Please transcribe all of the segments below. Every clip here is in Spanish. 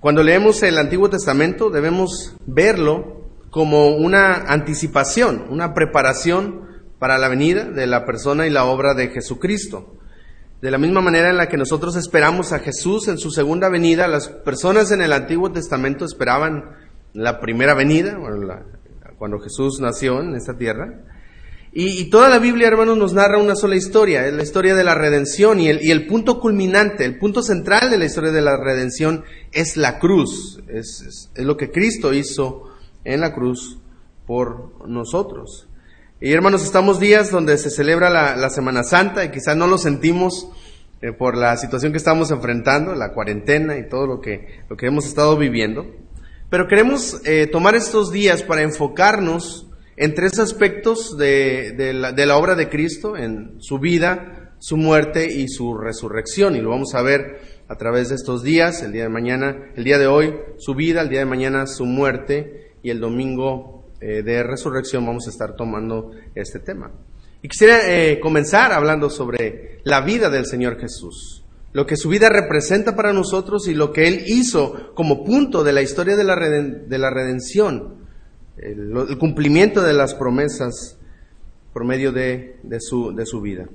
Cuando leemos el Antiguo Testamento debemos verlo como una anticipación, una preparación para la venida de la persona y la obra de Jesucristo. De la misma manera en la que nosotros esperamos a Jesús en su segunda venida, las personas en el Antiguo Testamento esperaban la primera venida, cuando Jesús nació en esta tierra. Y, toda la Biblia, hermanos, nos narra una sola historia, la historia de la redención y el, y el, punto culminante, el punto central de la historia de la redención es la cruz, es, es, lo que Cristo hizo en la cruz por nosotros. Y hermanos, estamos días donde se celebra la, la Semana Santa y quizás no lo sentimos eh, por la situación que estamos enfrentando, la cuarentena y todo lo que, lo que hemos estado viviendo. Pero queremos eh, tomar estos días para enfocarnos en tres aspectos de, la, obra de Cristo, en su vida, su muerte y su resurrección. Y lo vamos a ver a través de estos días, el día de mañana, el día de hoy, su vida, el día de mañana, su muerte y el domingo eh, de resurrección vamos a estar tomando este tema. Y quisiera eh, comenzar hablando sobre la vida del Señor Jesús, lo que su vida representa para nosotros y lo que Él hizo como punto de la historia de la redención el, cumplimiento de las promesas por medio de, su, de su vida.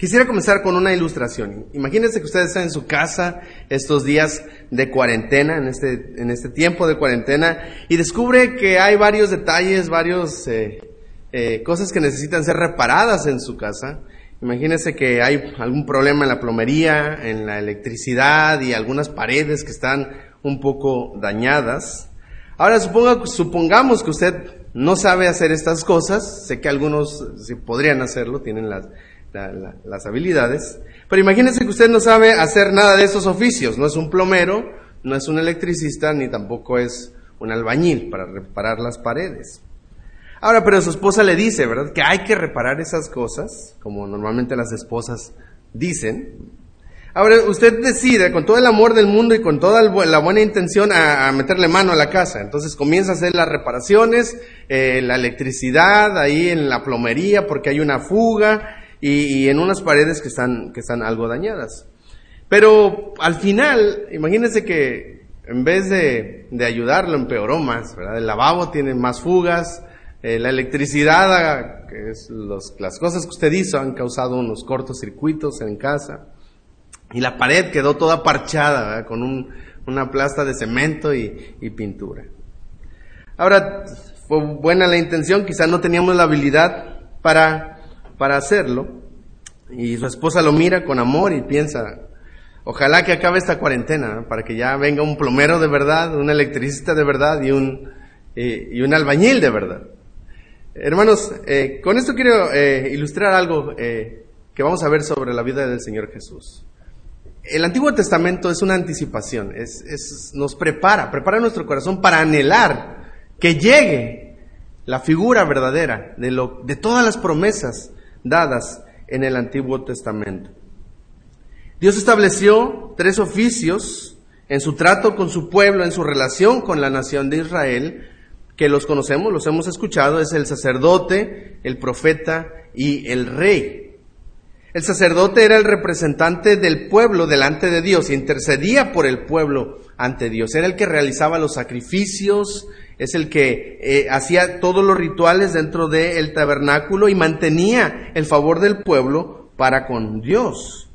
Quisiera comenzar con una ilustración. Imagínense que ustedes están en su casa estos días de cuarentena, en este, en este tiempo de cuarentena, y descubre que hay varios detalles, varios eh, eh, cosas que necesitan ser reparadas en su casa. Imagínense que hay algún problema en la plomería, en la electricidad y algunas paredes que están un poco dañadas. Ahora supongamos que usted no sabe hacer estas cosas, sé que algunos podrían hacerlo, tienen las, las habilidades, pero imagínese que usted no sabe hacer nada de estos oficios, no es un plomero, no es un electricista, ni tampoco es un albañil para reparar las paredes. Ahora, pero su esposa le dice, ¿verdad? Que hay que reparar esas cosas, como normalmente las esposas dicen, Ahora, usted decide con todo el amor del mundo y con toda la buena intención a, meterle mano a la casa. Entonces comienza a hacer las reparaciones, eh, la electricidad ahí en la plomería porque hay una fuga y, en unas paredes que están, que están algo dañadas. Pero al final, imagínense que en vez de, de ayudarlo empeoró más, ¿verdad? El lavabo tiene más fugas, eh, la electricidad, que es las cosas que usted hizo han causado unos cortocircuitos en casa. Y la pared quedó toda parchada, con un, una plasta de cemento y, y, pintura. Ahora, fue buena la intención, quizás no teníamos la habilidad para, para hacerlo. Y su esposa lo mira con amor y piensa, ojalá que acabe esta cuarentena, para que ya venga un plomero de verdad, un electricista de verdad y un, y un albañil de verdad. Hermanos, eh, con esto quiero eh, ilustrar algo eh, que vamos a ver sobre la vida del Señor Jesús. El Antiguo Testamento es una anticipación, es, nos prepara, prepara nuestro corazón para anhelar que llegue la figura verdadera de, lo, de todas las promesas dadas en el Antiguo Testamento. Dios estableció tres oficios en su trato con su pueblo, en su relación con la nación de Israel, que los conocemos, los hemos escuchado, es el sacerdote, el profeta y el rey. El sacerdote era el representante del pueblo delante de Dios, intercedía por el pueblo ante Dios, era el que realizaba los sacrificios, es el que eh, hacía todos los rituales dentro del tabernáculo y mantenía el favor del pueblo para con Dios.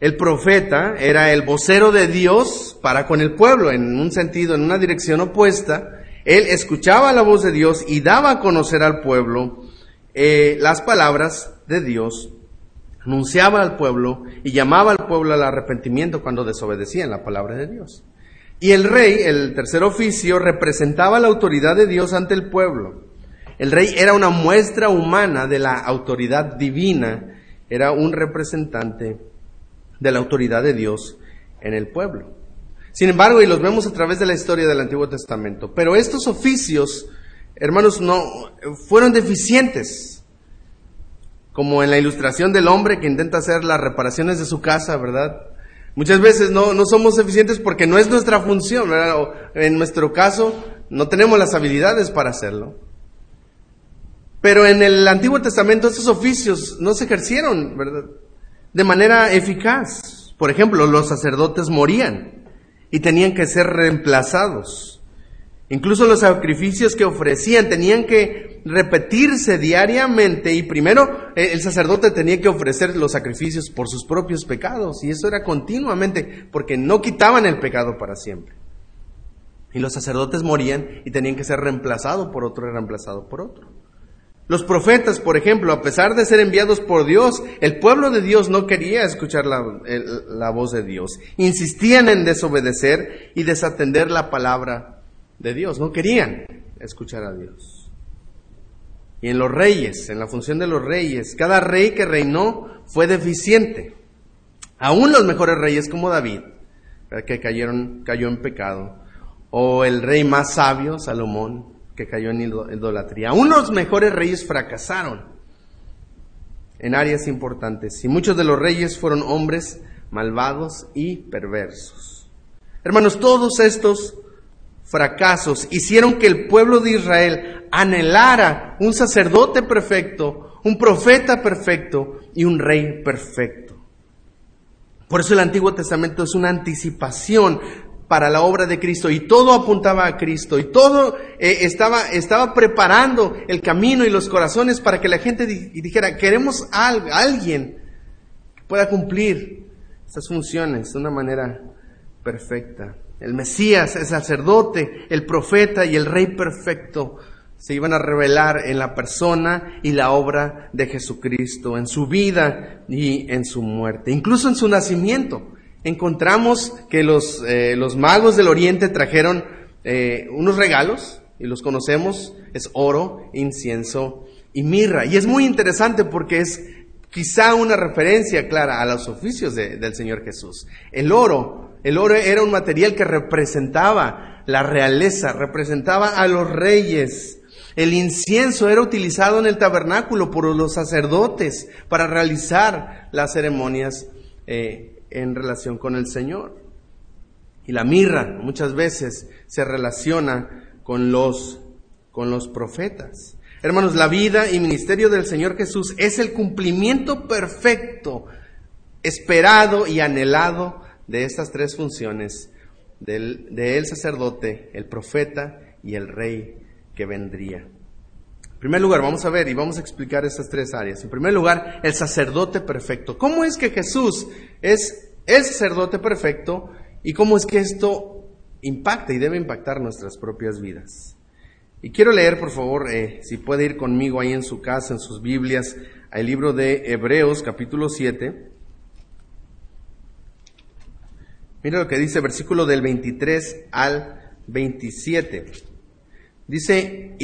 El profeta era el vocero de Dios para con el pueblo, en un sentido, en una dirección opuesta. Él escuchaba la voz de Dios y daba a conocer al pueblo eh, las palabras de Dios anunciaba al pueblo y llamaba al pueblo al arrepentimiento cuando desobedecían la palabra de Dios. Y el rey, el tercer oficio, representaba la autoridad de Dios ante el pueblo. El rey era una muestra humana de la autoridad divina, era un representante de la autoridad de Dios en el pueblo. Sin embargo, y los vemos a través de la historia del Antiguo Testamento, pero estos oficios, hermanos, no fueron deficientes como en la ilustración del hombre que intenta hacer las reparaciones de su casa, ¿verdad? Muchas veces no, no somos eficientes porque no es nuestra función, ¿verdad? en nuestro caso, no tenemos las habilidades para hacerlo. Pero en el Antiguo Testamento estos oficios no se ejercieron, ¿verdad? De manera eficaz. Por ejemplo, los sacerdotes morían y tenían que ser reemplazados. Incluso los sacrificios que ofrecían tenían que repetirse diariamente y primero eh, el sacerdote tenía que ofrecer los sacrificios por sus propios pecados y eso era continuamente porque no quitaban el pecado para siempre. Y los sacerdotes morían y tenían que ser reemplazados por otro y reemplazado por otro. Los profetas, por ejemplo, a pesar de ser enviados por Dios, el pueblo de Dios no quería escuchar la, la, voz de Dios. Insistían en desobedecer y desatender la palabra de Dios. No querían escuchar a Dios. Y en los reyes, en la función de los reyes, cada rey que reinó fue deficiente. Aún los mejores reyes como David, que cayeron, cayó en pecado, o el rey más sabio, Salomón, que cayó en idolatría. Aún los mejores reyes fracasaron en áreas importantes y muchos de los reyes fueron hombres malvados y perversos. Hermanos, todos estos fracasos hicieron que el pueblo de Israel anhelara un sacerdote perfecto, un profeta perfecto y un rey perfecto. Por eso el Antiguo Testamento es una anticipación para la obra de Cristo y todo apuntaba a Cristo y todo eh, estaba, estaba preparando el camino y los corazones para que la gente dijera, queremos a alguien que pueda cumplir esas funciones de una manera perfecta. El Mesías, el sacerdote, el profeta y el rey perfecto se iban a revelar en la persona y la obra de Jesucristo, en su vida y en su muerte, incluso en su nacimiento encontramos que los, eh, los magos del oriente trajeron eh, unos regalos, y los conocemos, es oro, incienso y mirra. Y es muy interesante porque es quizá una referencia clara a los oficios del Señor Jesús. El oro, el oro era un material que representaba la realeza, representaba a los reyes. El incienso era utilizado en el tabernáculo por los sacerdotes para realizar las ceremonias eh, en relación con el Señor. Y la mirra muchas veces se relaciona con los, con los profetas. Hermanos, la vida y ministerio del Señor Jesús es el cumplimiento perfecto, esperado y anhelado de estas tres funciones, del, del sacerdote, el profeta y el rey que vendría. En primer lugar, vamos a ver y vamos a explicar estas tres áreas. En primer lugar, el sacerdote perfecto. ¿Cómo es que Jesús es el sacerdote perfecto y cómo es que esto impacta y debe impactar nuestras propias vidas? Y quiero leer, por favor, eh, si puede ir conmigo ahí en su casa, en sus Biblias, al libro de Hebreos capítulo 7. Mira lo que dice versículo del 23 al 27. Dice,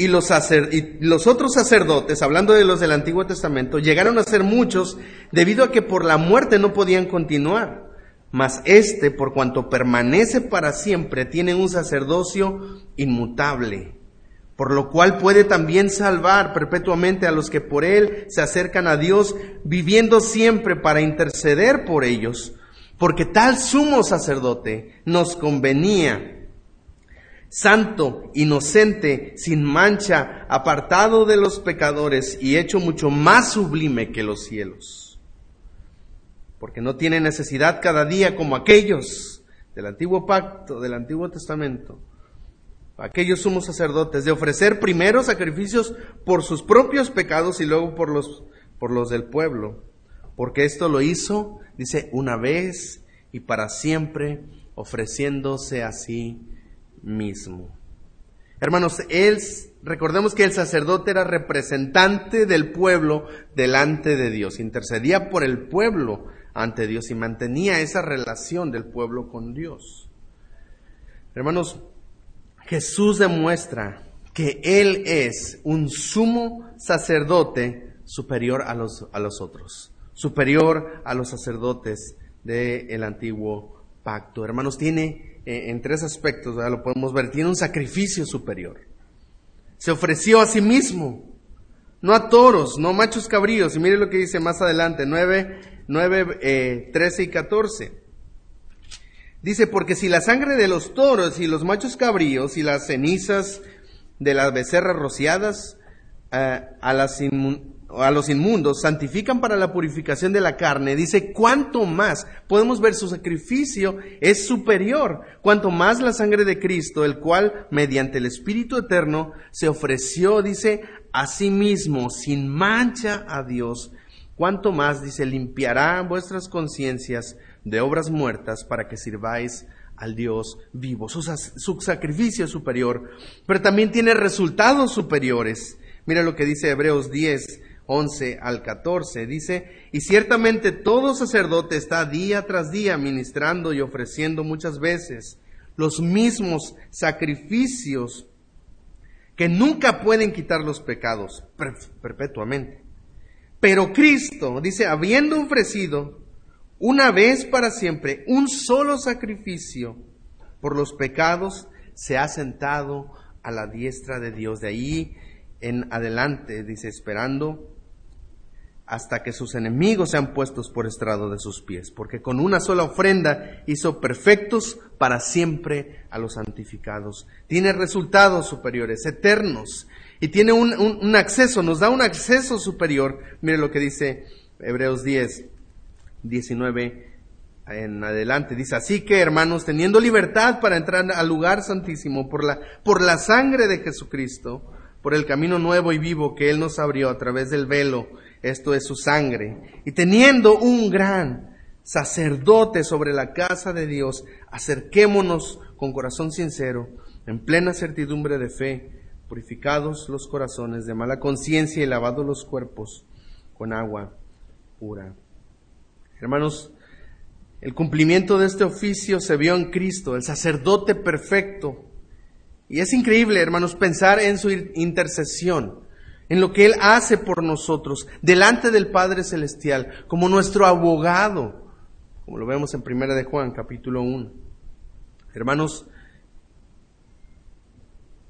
y los, y los otros sacerdotes, hablando de los del Antiguo Testamento, llegaron a ser muchos debido a que por la muerte no podían continuar. Mas este, por cuanto permanece para siempre, tiene un sacerdocio inmutable, por lo cual puede también salvar perpetuamente a los que por él se acercan a Dios, viviendo siempre para interceder por ellos, porque tal sumo sacerdote nos convenía santo, inocente, sin mancha, apartado de los pecadores y hecho mucho más sublime que los cielos. Porque no tiene necesidad cada día como aquellos del antiguo pacto, del antiguo testamento, aquellos sumos sacerdotes, de ofrecer primero sacrificios por sus propios pecados y luego por los, por los del pueblo. Porque esto lo hizo, dice, una vez y para siempre, ofreciéndose así mismo. Hermanos, él, recordemos que el sacerdote era representante del pueblo delante de Dios, intercedía por el pueblo ante Dios y mantenía esa relación del pueblo con Dios. Hermanos, Jesús demuestra que Él es un sumo sacerdote superior a los, a los otros, superior a los sacerdotes del antiguo pacto. Hermanos, tiene eh, en tres aspectos, lo podemos ver, tiene un sacrificio superior. Se ofreció a sí mismo, no a toros, no machos cabríos. Y mire lo que dice más adelante, 9, 9 13 y 14. Dice, porque si la sangre de los toros y los machos cabríos y las cenizas de las becerras rociadas eh, a, los inmundos, santifican para la purificación de la carne, dice, cuanto más, podemos ver su sacrificio es superior, cuanto más la sangre de Cristo, el cual, mediante el Espíritu Eterno, se ofreció, dice, a sí mismo, sin mancha a Dios, cuanto más, dice, limpiará vuestras conciencias de obras muertas para que sirváis al Dios vivo. Su, sacrificio es superior, pero también tiene resultados superiores. Mira lo que dice Hebreos 10, 11 al 14. Dice, y ciertamente todo sacerdote está día tras día ministrando y ofreciendo muchas veces los mismos sacrificios que nunca pueden quitar los pecados perpetuamente. Pero Cristo, dice, habiendo ofrecido una vez para siempre un solo sacrificio por los pecados, se ha sentado a la diestra de Dios. De ahí en adelante, dice, esperando hasta que sus enemigos sean puestos por estrado de sus pies, porque con una sola ofrenda hizo perfectos para siempre a los santificados. Tiene resultados superiores, eternos, y tiene un, acceso, nos da un acceso superior. Mire lo que dice Hebreos 10, 19 en adelante. Dice, así que hermanos, teniendo libertad para entrar al lugar santísimo por la, por la sangre de Jesucristo, por el camino nuevo y vivo que Él nos abrió a través del velo, esto es su sangre, y teniendo un gran sacerdote sobre la casa de Dios, acerquémonos con corazón sincero, en plena certidumbre de fe, purificados los corazones de mala conciencia y lavados los cuerpos con agua pura. Hermanos, el cumplimiento de este oficio se vio en Cristo, el sacerdote perfecto. Y es increíble, hermanos, pensar en su intercesión en lo que Él hace por nosotros delante del Padre Celestial, como nuestro abogado, como lo vemos en Primera de Juan, capítulo 1. Hermanos,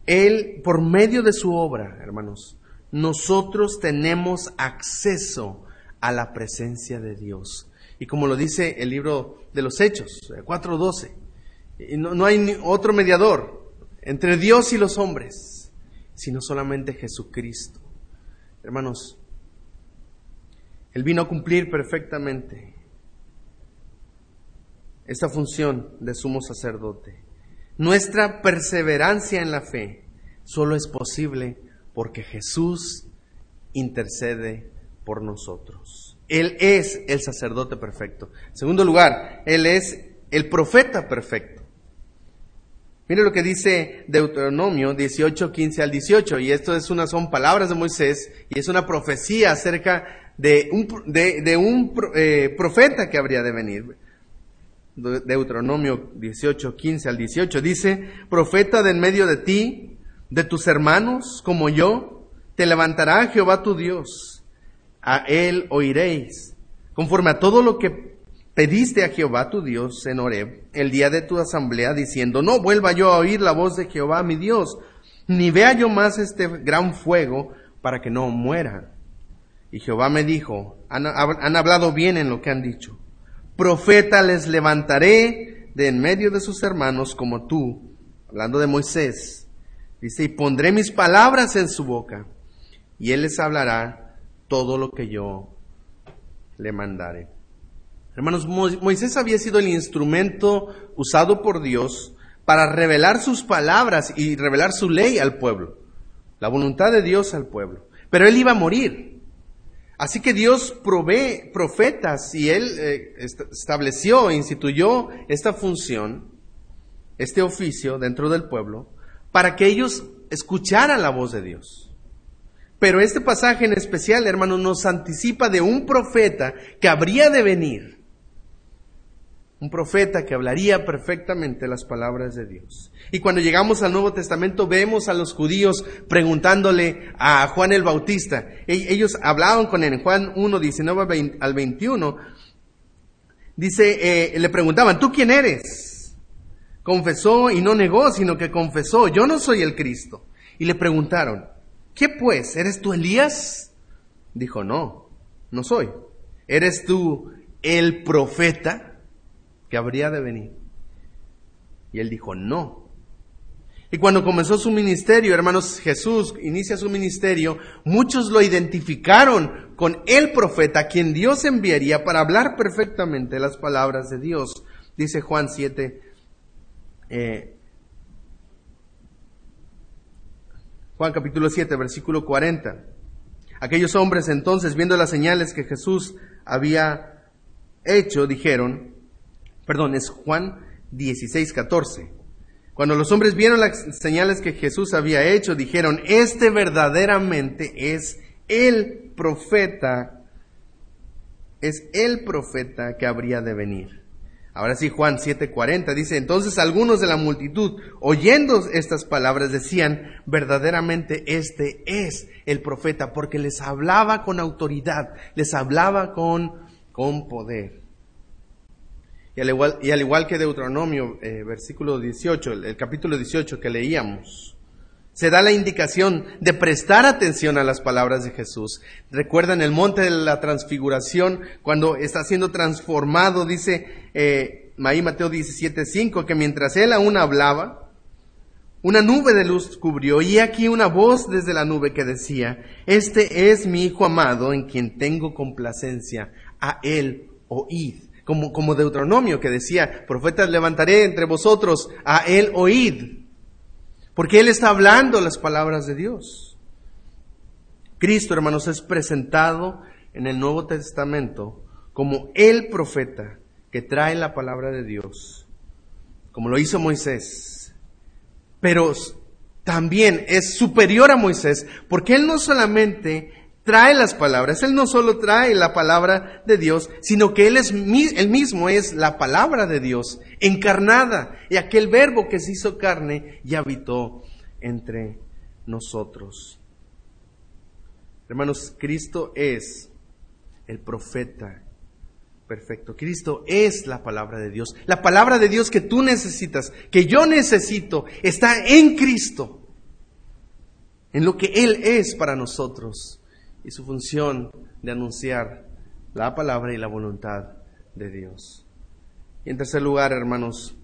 Él, por medio de su obra, hermanos, nosotros tenemos acceso a la presencia de Dios. Y como lo dice el libro de los Hechos, 4.12, no, no hay otro mediador entre Dios y los hombres, sino solamente Jesucristo. Hermanos, Él vino a cumplir perfectamente esta función de sumo sacerdote. Nuestra perseverancia en la fe solo es posible porque Jesús intercede por nosotros. Él es el sacerdote perfecto. En segundo lugar, Él es el profeta perfecto. Mire lo que dice Deuteronomio 18, 15 al 18, y esto es una, son palabras de Moisés, y es una profecía acerca de un, de, un eh, profeta que habría de venir. Deuteronomio 18, 15 al 18 dice, profeta de en medio de ti, de tus hermanos, como yo, te levantará Jehová tu Dios, a él oiréis, conforme a todo lo que pediste a Jehová tu Dios en Horeb el día de tu asamblea diciendo, no vuelva yo a oír la voz de Jehová mi Dios, ni vea yo más este gran fuego para que no muera. Y Jehová me dijo, han, han hablado bien en lo que han dicho. Profeta les levantaré de en medio de sus hermanos como tú, hablando de Moisés. Dice, y pondré mis palabras en su boca, y él les hablará todo lo que yo le mandare. Hermanos, Moisés había sido el instrumento usado por Dios para revelar sus palabras y revelar su ley al pueblo, la voluntad de Dios al pueblo. Pero él iba a morir. Así que Dios provee profetas y él eh, estableció, instituyó esta función, este oficio dentro del pueblo, para que ellos escucharan la voz de Dios. Pero este pasaje en especial, hermanos, nos anticipa de un profeta que habría de venir un profeta que hablaría perfectamente las palabras de Dios. Y cuando llegamos al Nuevo Testamento vemos a los judíos preguntándole a Juan el Bautista. E-, ellos hablaban con él en Juan 1, 19 al 21. Dice, eh, le preguntaban, ¿tú quién eres? Confesó y no negó, sino que confesó, yo no soy el Cristo. Y le preguntaron, ¿qué pues? ¿Eres tú Elías? Dijo, no, no soy. ¿Eres tú el profeta? Que habría de venir. Y él dijo, no. Y cuando comenzó su ministerio, hermanos, Jesús inicia su ministerio, muchos lo identificaron con el profeta, quien Dios enviaría para hablar perfectamente las palabras de Dios. Dice Juan 7, eh, Juan capítulo 7, versículo 40. Aquellos hombres entonces, viendo las señales que Jesús había hecho, dijeron, perdón, es Juan 16, 14. Cuando los hombres vieron las señales que Jesús había hecho, dijeron, este verdaderamente es el profeta, es el profeta que habría de venir. Ahora sí, Juan 7:40 dice, entonces algunos de la multitud, oyendo estas palabras, decían, verdaderamente este es el profeta, porque les hablaba con autoridad, les hablaba con, con poder. Y al, igual, y al igual que Deuteronomio, eh, versículo 18, el, capítulo 18 que leíamos, se da la indicación de prestar atención a las palabras de Jesús. Recuerdan el monte de la transfiguración, cuando está siendo transformado, dice eh, Mateo 17:5, que mientras él aún hablaba, una nube de luz cubrió y aquí una voz desde la nube que decía, este es mi Hijo amado en quien tengo complacencia, a él oíd. Como, como Deuteronomio que decía, profetas levantaré entre vosotros, a él oíd. Porque Él está hablando las palabras de Dios. Cristo, hermanos, es presentado en el Nuevo Testamento como el profeta que trae la palabra de Dios, como lo hizo Moisés. Pero también es superior a Moisés, porque Él no solamente trae las palabras, Él no solo trae la palabra de Dios, sino que Él es Él mismo es la palabra de Dios encarnada, y aquel verbo que se hizo carne y habitó entre nosotros. Hermanos, Cristo es el profeta perfecto. Cristo es la palabra de Dios. La palabra de Dios que tú necesitas, que yo necesito, está en Cristo, en lo que Él es para nosotros y su función de anunciar la palabra y la voluntad de Dios. Y en tercer lugar, hermanos,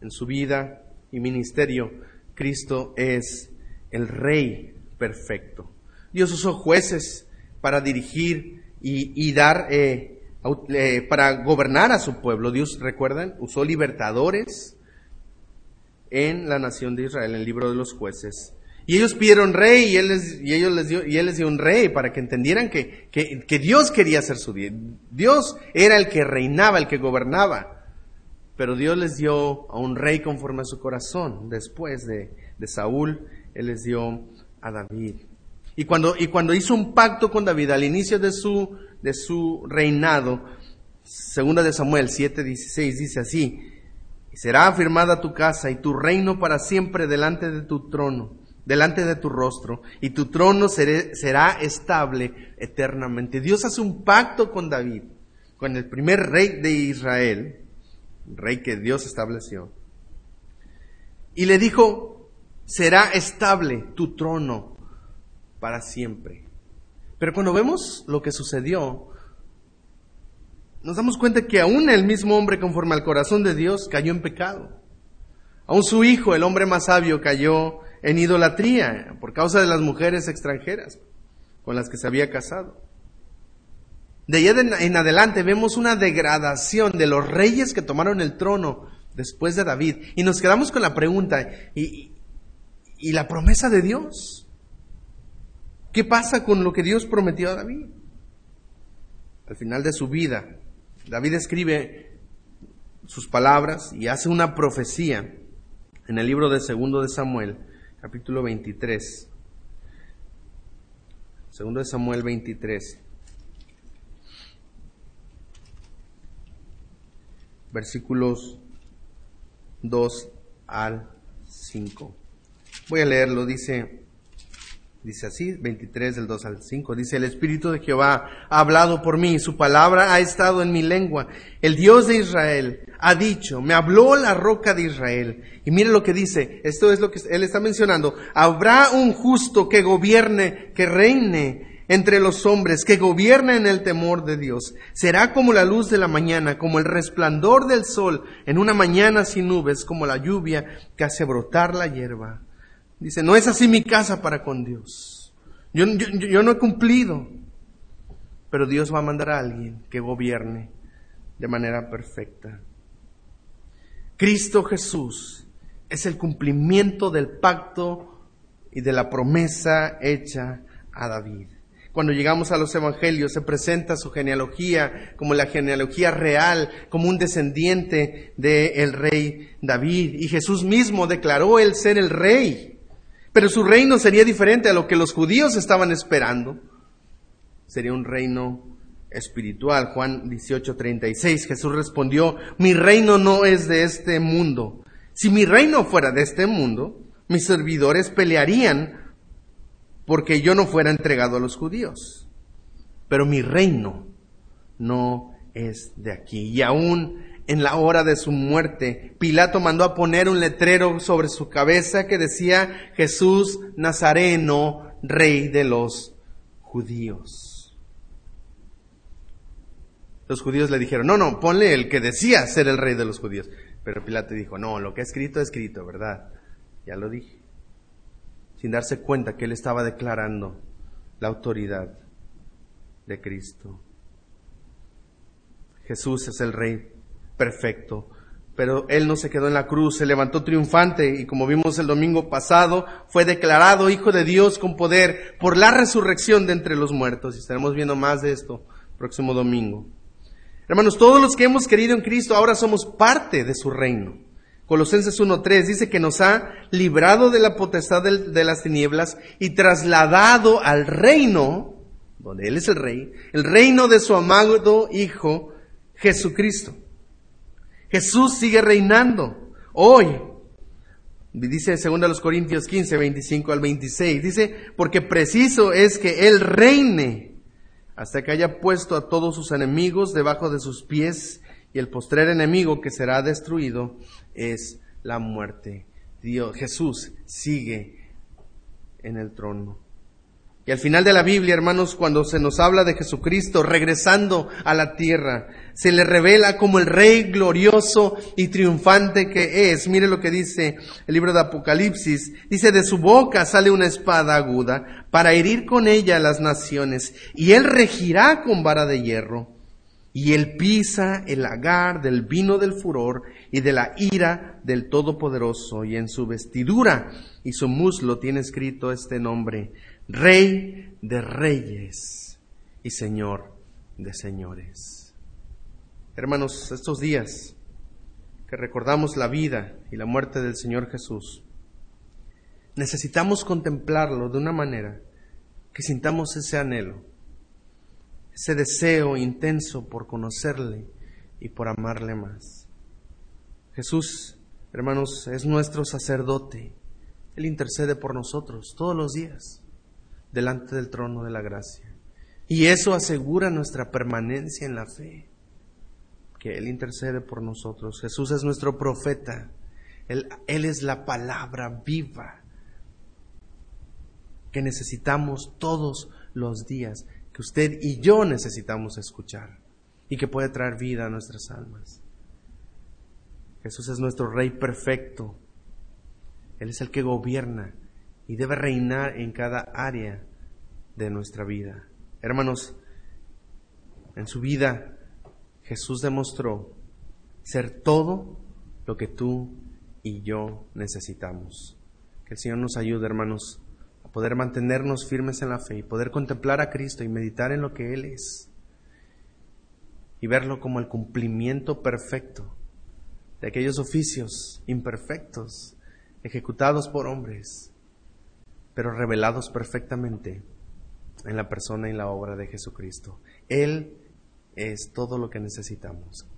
en su vida y ministerio, Cristo es el Rey perfecto. Dios usó jueces para dirigir y, dar, eh, eh, para gobernar a su pueblo. Dios, recuerdan, usó libertadores en la nación de Israel, en el libro de los jueces. Y ellos pidieron rey y él les, y ellos les dio, y él les dio un rey para que entendieran que, que, Dios quería ser su Dios. Dios era el que reinaba, el que gobernaba. Pero Dios les dio a un rey conforme a su corazón. Después de, Saúl, Él les dio a David. Y cuando, y cuando hizo un pacto con David al inicio de su, de su reinado, segunda de Samuel 7:16 dice así, será afirmada tu casa y tu reino para siempre delante de tu trono, delante de tu rostro, y tu trono será estable eternamente. Dios hace un pacto con David, con el primer rey de Israel, rey que Dios estableció. Y le dijo, será estable tu trono para siempre. Pero cuando vemos lo que sucedió, nos damos cuenta que aún el mismo hombre conforme al corazón de Dios cayó en pecado. Aún su hijo, el hombre más sabio, cayó en idolatría por causa de las mujeres extranjeras con las que se había casado. De allá en adelante vemos una degradación de los reyes que tomaron el trono después de David. Y nos quedamos con la pregunta, ¿y, la promesa de Dios? ¿Qué pasa con lo que Dios prometió a David? Al final de su vida, David escribe sus palabras y hace una profecía en el libro de Segundo de Samuel, capítulo 23. Segundo de Samuel 23. versículos 2 al 5. Voy a leerlo, dice, dice así, 23 del 2 al 5, dice, el Espíritu de Jehová ha hablado por mí, su palabra ha estado en mi lengua, el Dios de Israel ha dicho, me habló la roca de Israel. Y mire lo que dice, esto es lo que él está mencionando, habrá un justo que gobierne, que reine entre los hombres, que gobierna en el temor de Dios. Será como la luz de la mañana, como el resplandor del sol en una mañana sin nubes, como la lluvia que hace brotar la hierba. Dice, no es así mi casa para con Dios. Yo, yo no he cumplido, pero Dios va a mandar a alguien que gobierne de manera perfecta. Cristo Jesús es el cumplimiento del pacto y de la promesa hecha a David. Cuando llegamos a los evangelios se presenta su genealogía como la genealogía real, como un descendiente del rey David. Y Jesús mismo declaró él ser el rey. Pero su reino sería diferente a lo que los judíos estaban esperando. Sería un reino espiritual. Juan 18:36, Jesús respondió, mi reino no es de este mundo. Si mi reino fuera de este mundo, mis servidores pelearían porque yo no fuera entregado a los judíos. Pero mi reino no es de aquí. Y aún en la hora de su muerte, Pilato mandó a poner un letrero sobre su cabeza que decía Jesús Nazareno, rey de los judíos. Los judíos le dijeron, no, no, ponle el que decía ser el rey de los judíos. Pero Pilato dijo, no, lo que ha escrito, es escrito, ¿verdad? Ya lo dije sin darse cuenta que él estaba declarando la autoridad de Cristo. Jesús es el Rey perfecto, pero Él no se quedó en la cruz, se levantó triunfante y como vimos el domingo pasado, fue declarado Hijo de Dios con poder por la resurrección de entre los muertos. Y estaremos viendo más de esto próximo domingo. Hermanos, todos los que hemos querido en Cristo ahora somos parte de su reino. Colosenses 1.3 dice que nos ha librado de la potestad de las tinieblas y trasladado al reino, donde Él es el rey, el reino de su amado Hijo Jesucristo. Jesús sigue reinando hoy. Dice 2 Corintios 15, 25 al 26. Dice, porque preciso es que Él reine hasta que haya puesto a todos sus enemigos debajo de sus pies y el postrer enemigo que será destruido es la muerte. Dios, Jesús sigue en el trono. Y al final de la Biblia, hermanos, cuando se nos habla de Jesucristo regresando a la tierra, se le revela como el Rey glorioso y triunfante que es. Mire lo que dice el libro de Apocalipsis. Dice, de su boca sale una espada aguda para herir con ella a las naciones, y él regirá con vara de hierro y él pisa el lagar del vino del furor y de la ira del Todopoderoso, y en su vestidura y su muslo tiene escrito este nombre, Rey de Reyes y Señor de Señores. Hermanos, estos días que recordamos la vida y la muerte del Señor Jesús, necesitamos contemplarlo de una manera que sintamos ese anhelo ese deseo intenso por conocerle y por amarle más. Jesús, hermanos, es nuestro sacerdote. Él intercede por nosotros todos los días delante del trono de la gracia. Y eso asegura nuestra permanencia en la fe, que Él intercede por nosotros. Jesús es nuestro profeta. Él, Él es la palabra viva que necesitamos todos los días que usted y yo necesitamos escuchar y que puede traer vida a nuestras almas. Jesús es nuestro Rey perfecto. Él es el que gobierna y debe reinar en cada área de nuestra vida. Hermanos, en su vida Jesús demostró ser todo lo que tú y yo necesitamos. Que el Señor nos ayude, hermanos, poder mantenernos firmes en la fe y poder contemplar a Cristo y meditar en lo que Él es y verlo como el cumplimiento perfecto de aquellos oficios imperfectos ejecutados por hombres, pero revelados perfectamente en la persona y la obra de Jesucristo. Él es todo lo que necesitamos.